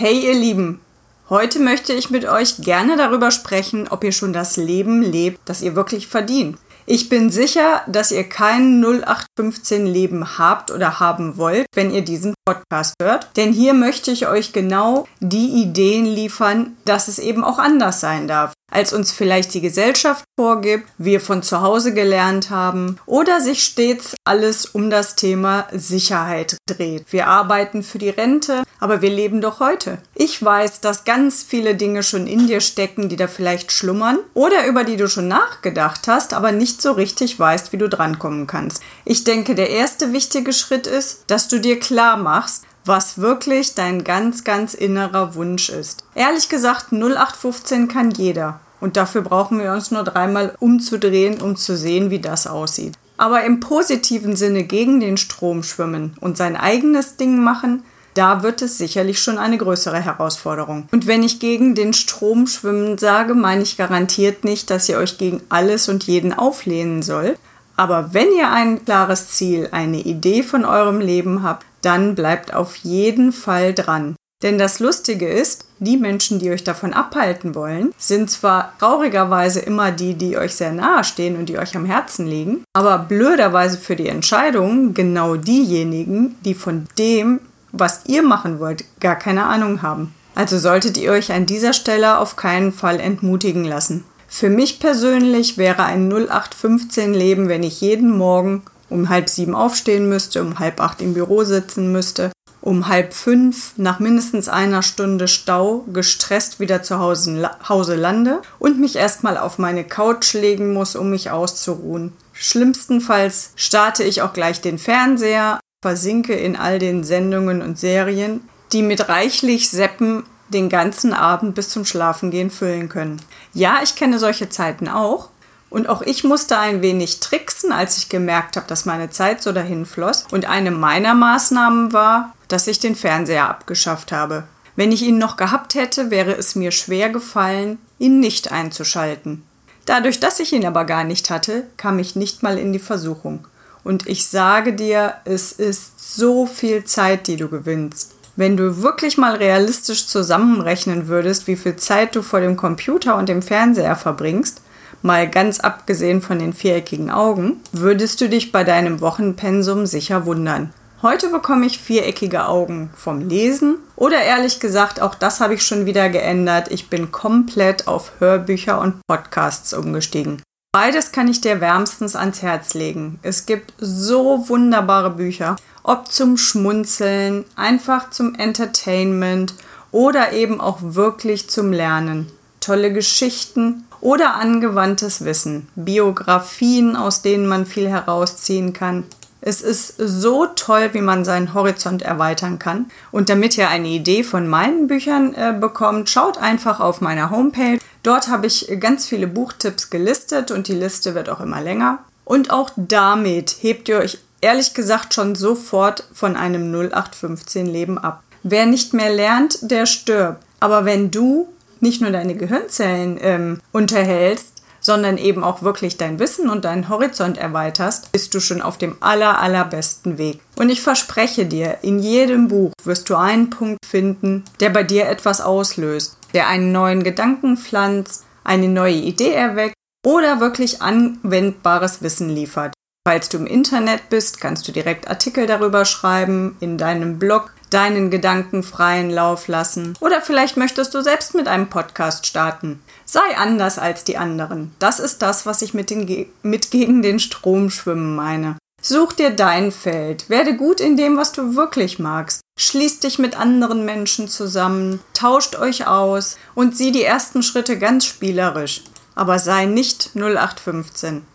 Hey ihr Lieben, heute möchte ich mit euch gerne darüber sprechen, ob ihr schon das Leben lebt, das ihr wirklich verdient. Ich bin sicher, dass ihr kein 0815 Leben habt oder haben wollt, wenn ihr diesen Podcast hört. Denn hier möchte ich euch genau die Ideen liefern, dass es eben auch anders sein darf als uns vielleicht die Gesellschaft vorgibt, wir von zu Hause gelernt haben oder sich stets alles um das Thema Sicherheit dreht. Wir arbeiten für die Rente, aber wir leben doch heute. Ich weiß, dass ganz viele Dinge schon in dir stecken, die da vielleicht schlummern oder über die du schon nachgedacht hast, aber nicht so richtig weißt, wie du drankommen kannst. Ich denke, der erste wichtige Schritt ist, dass du dir klar machst, was wirklich dein ganz, ganz innerer Wunsch ist. Ehrlich gesagt, 0815 kann jeder. Und dafür brauchen wir uns nur dreimal umzudrehen, um zu sehen, wie das aussieht. Aber im positiven Sinne gegen den Strom schwimmen und sein eigenes Ding machen, da wird es sicherlich schon eine größere Herausforderung. Und wenn ich gegen den Strom schwimmen sage, meine ich garantiert nicht, dass ihr euch gegen alles und jeden auflehnen sollt. Aber wenn ihr ein klares Ziel, eine Idee von eurem Leben habt, dann bleibt auf jeden Fall dran. Denn das Lustige ist, die Menschen, die euch davon abhalten wollen, sind zwar traurigerweise immer die, die euch sehr nahe stehen und die euch am Herzen liegen, aber blöderweise für die Entscheidung genau diejenigen, die von dem, was ihr machen wollt, gar keine Ahnung haben. Also solltet ihr euch an dieser Stelle auf keinen Fall entmutigen lassen. Für mich persönlich wäre ein 0815 Leben, wenn ich jeden Morgen um halb sieben aufstehen müsste, um halb acht im Büro sitzen müsste, um halb fünf nach mindestens einer Stunde Stau gestresst wieder zu Hause, lande und mich erstmal auf meine Couch legen muss, um mich auszuruhen. Schlimmstenfalls starte ich auch gleich den Fernseher, versinke in all den Sendungen und Serien, die mit reichlich Seppen den ganzen Abend bis zum Schlafengehen füllen können. Ja, ich kenne solche Zeiten auch und auch ich musste ein wenig tricksen, als ich gemerkt habe, dass meine Zeit so dahin floss. Und eine meiner Maßnahmen war, dass ich den Fernseher abgeschafft habe. Wenn ich ihn noch gehabt hätte, wäre es mir schwer gefallen, ihn nicht einzuschalten. Dadurch, dass ich ihn aber gar nicht hatte, kam ich nicht mal in die Versuchung. Und ich sage dir, es ist so viel Zeit, die du gewinnst. Wenn du wirklich mal realistisch zusammenrechnen würdest, wie viel Zeit du vor dem Computer und dem Fernseher verbringst, mal ganz abgesehen von den viereckigen Augen, würdest du dich bei deinem Wochenpensum sicher wundern. Heute bekomme ich viereckige Augen vom Lesen oder ehrlich gesagt, auch das habe ich schon wieder geändert. Ich bin komplett auf Hörbücher und Podcasts umgestiegen. Beides kann ich dir wärmstens ans Herz legen. Es gibt so wunderbare Bücher, ob zum Schmunzeln, einfach zum Entertainment oder eben auch wirklich zum Lernen. Tolle Geschichten oder angewandtes Wissen, Biografien, aus denen man viel herausziehen kann. Es ist so toll, wie man seinen Horizont erweitern kann. Und damit ihr eine Idee von meinen Büchern äh, bekommt, schaut einfach auf meiner Homepage. Dort habe ich ganz viele Buchtipps gelistet und die Liste wird auch immer länger. Und auch damit hebt ihr euch ehrlich gesagt schon sofort von einem 0815 Leben ab. Wer nicht mehr lernt, der stirbt. Aber wenn du nicht nur deine Gehirnzellen ähm, unterhältst, sondern eben auch wirklich dein Wissen und deinen Horizont erweiterst, bist du schon auf dem aller, allerbesten Weg. Und ich verspreche dir, in jedem Buch wirst du einen Punkt finden, der bei dir etwas auslöst, der einen neuen Gedanken pflanzt, eine neue Idee erweckt oder wirklich anwendbares Wissen liefert. Falls du im Internet bist, kannst du direkt Artikel darüber schreiben, in deinem Blog deinen Gedanken freien Lauf lassen. Oder vielleicht möchtest du selbst mit einem Podcast starten. Sei anders als die anderen. Das ist das, was ich mit, den, mit gegen den Strom schwimmen meine. Such dir dein Feld, werde gut in dem, was du wirklich magst. Schließ dich mit anderen Menschen zusammen, tauscht euch aus und sieh die ersten Schritte ganz spielerisch. Aber sei nicht 0815.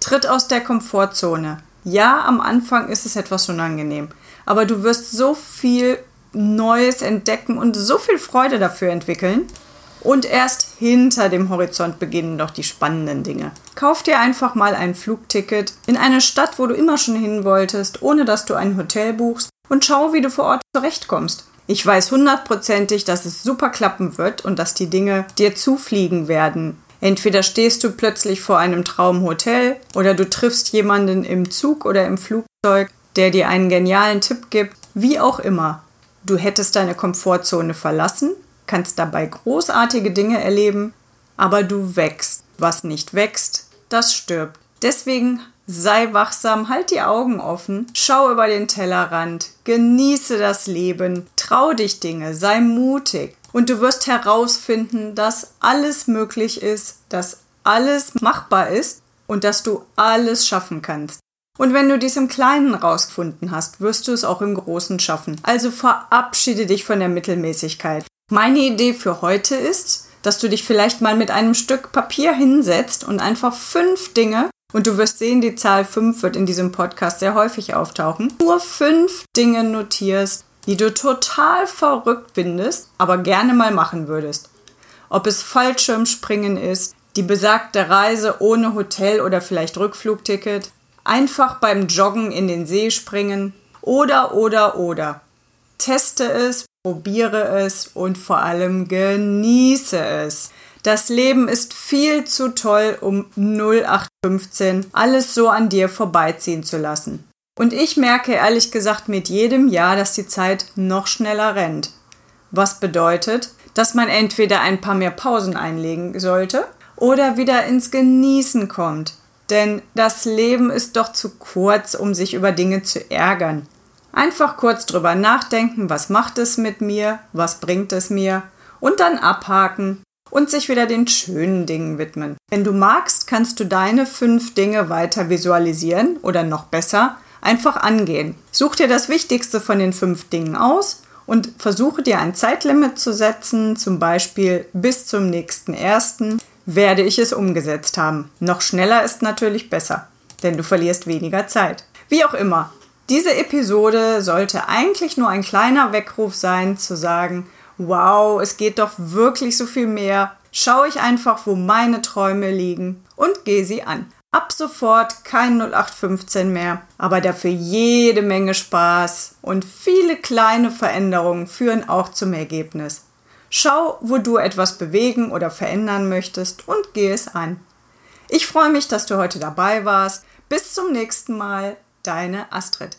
Tritt aus der Komfortzone. Ja, am Anfang ist es etwas unangenehm, aber du wirst so viel Neues entdecken und so viel Freude dafür entwickeln. Und erst hinter dem Horizont beginnen doch die spannenden Dinge. Kauf dir einfach mal ein Flugticket in eine Stadt, wo du immer schon hin wolltest, ohne dass du ein Hotel buchst und schau, wie du vor Ort zurechtkommst. Ich weiß hundertprozentig, dass es super klappen wird und dass die Dinge dir zufliegen werden. Entweder stehst du plötzlich vor einem Traumhotel oder du triffst jemanden im Zug oder im Flugzeug, der dir einen genialen Tipp gibt, wie auch immer. Du hättest deine Komfortzone verlassen kannst dabei großartige Dinge erleben, aber du wächst. Was nicht wächst, das stirbt. Deswegen sei wachsam, halt die Augen offen, schau über den Tellerrand, genieße das Leben, trau dich Dinge, sei mutig und du wirst herausfinden, dass alles möglich ist, dass alles machbar ist und dass du alles schaffen kannst. Und wenn du dies im Kleinen rausgefunden hast, wirst du es auch im Großen schaffen. Also verabschiede dich von der Mittelmäßigkeit. Meine Idee für heute ist, dass du dich vielleicht mal mit einem Stück Papier hinsetzt und einfach fünf Dinge, und du wirst sehen, die Zahl fünf wird in diesem Podcast sehr häufig auftauchen, nur fünf Dinge notierst, die du total verrückt findest, aber gerne mal machen würdest. Ob es Fallschirmspringen ist, die besagte Reise ohne Hotel oder vielleicht Rückflugticket, einfach beim Joggen in den See springen oder oder oder. Teste es, probiere es und vor allem genieße es. Das Leben ist viel zu toll, um 0815 alles so an dir vorbeiziehen zu lassen. Und ich merke ehrlich gesagt mit jedem Jahr, dass die Zeit noch schneller rennt. Was bedeutet, dass man entweder ein paar mehr Pausen einlegen sollte oder wieder ins Genießen kommt. Denn das Leben ist doch zu kurz, um sich über Dinge zu ärgern. Einfach kurz drüber nachdenken, was macht es mit mir, was bringt es mir und dann abhaken und sich wieder den schönen Dingen widmen. Wenn du magst, kannst du deine fünf Dinge weiter visualisieren oder noch besser einfach angehen. Such dir das Wichtigste von den fünf Dingen aus und versuche dir ein Zeitlimit zu setzen, zum Beispiel bis zum nächsten ersten werde ich es umgesetzt haben. Noch schneller ist natürlich besser, denn du verlierst weniger Zeit. Wie auch immer, diese Episode sollte eigentlich nur ein kleiner Weckruf sein, zu sagen, wow, es geht doch wirklich so viel mehr. Schau ich einfach, wo meine Träume liegen und gehe sie an. Ab sofort kein 0815 mehr, aber dafür jede Menge Spaß und viele kleine Veränderungen führen auch zum Ergebnis. Schau, wo du etwas bewegen oder verändern möchtest und geh es an. Ich freue mich, dass du heute dabei warst. Bis zum nächsten Mal deine Astrid.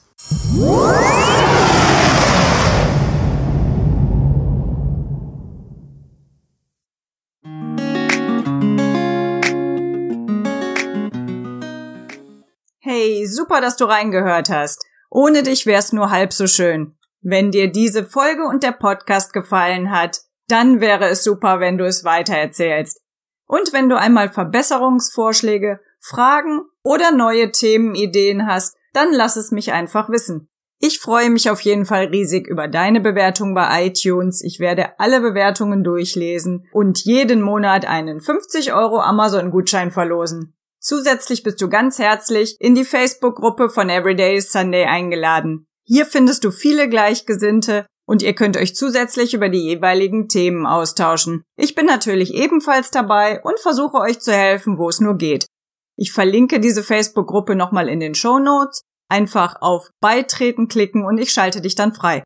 Hey, super, dass du reingehört hast. Ohne dich wär's nur halb so schön. Wenn dir diese Folge und der Podcast gefallen hat, dann wäre es super, wenn du es weitererzählst. Und wenn du einmal Verbesserungsvorschläge, Fragen oder neue Themenideen hast, dann lass es mich einfach wissen. Ich freue mich auf jeden Fall riesig über deine Bewertung bei iTunes. Ich werde alle Bewertungen durchlesen und jeden Monat einen 50 Euro Amazon-Gutschein verlosen. Zusätzlich bist du ganz herzlich in die Facebook-Gruppe von Everyday Sunday eingeladen. Hier findest du viele Gleichgesinnte und ihr könnt euch zusätzlich über die jeweiligen Themen austauschen. Ich bin natürlich ebenfalls dabei und versuche euch zu helfen, wo es nur geht. Ich verlinke diese Facebook-Gruppe nochmal in den Show Notes. Einfach auf Beitreten klicken und ich schalte dich dann frei.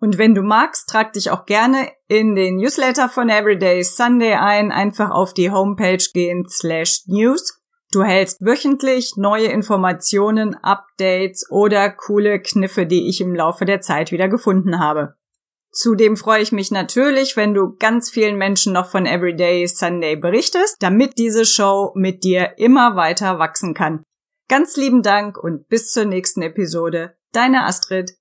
Und wenn du magst, trag dich auch gerne in den Newsletter von Everyday Sunday ein. Einfach auf die Homepage gehen slash news. Du hältst wöchentlich neue Informationen, Updates oder coole Kniffe, die ich im Laufe der Zeit wieder gefunden habe. Zudem freue ich mich natürlich, wenn du ganz vielen Menschen noch von Everyday Sunday berichtest, damit diese Show mit dir immer weiter wachsen kann. Ganz lieben Dank und bis zur nächsten Episode. Deine Astrid.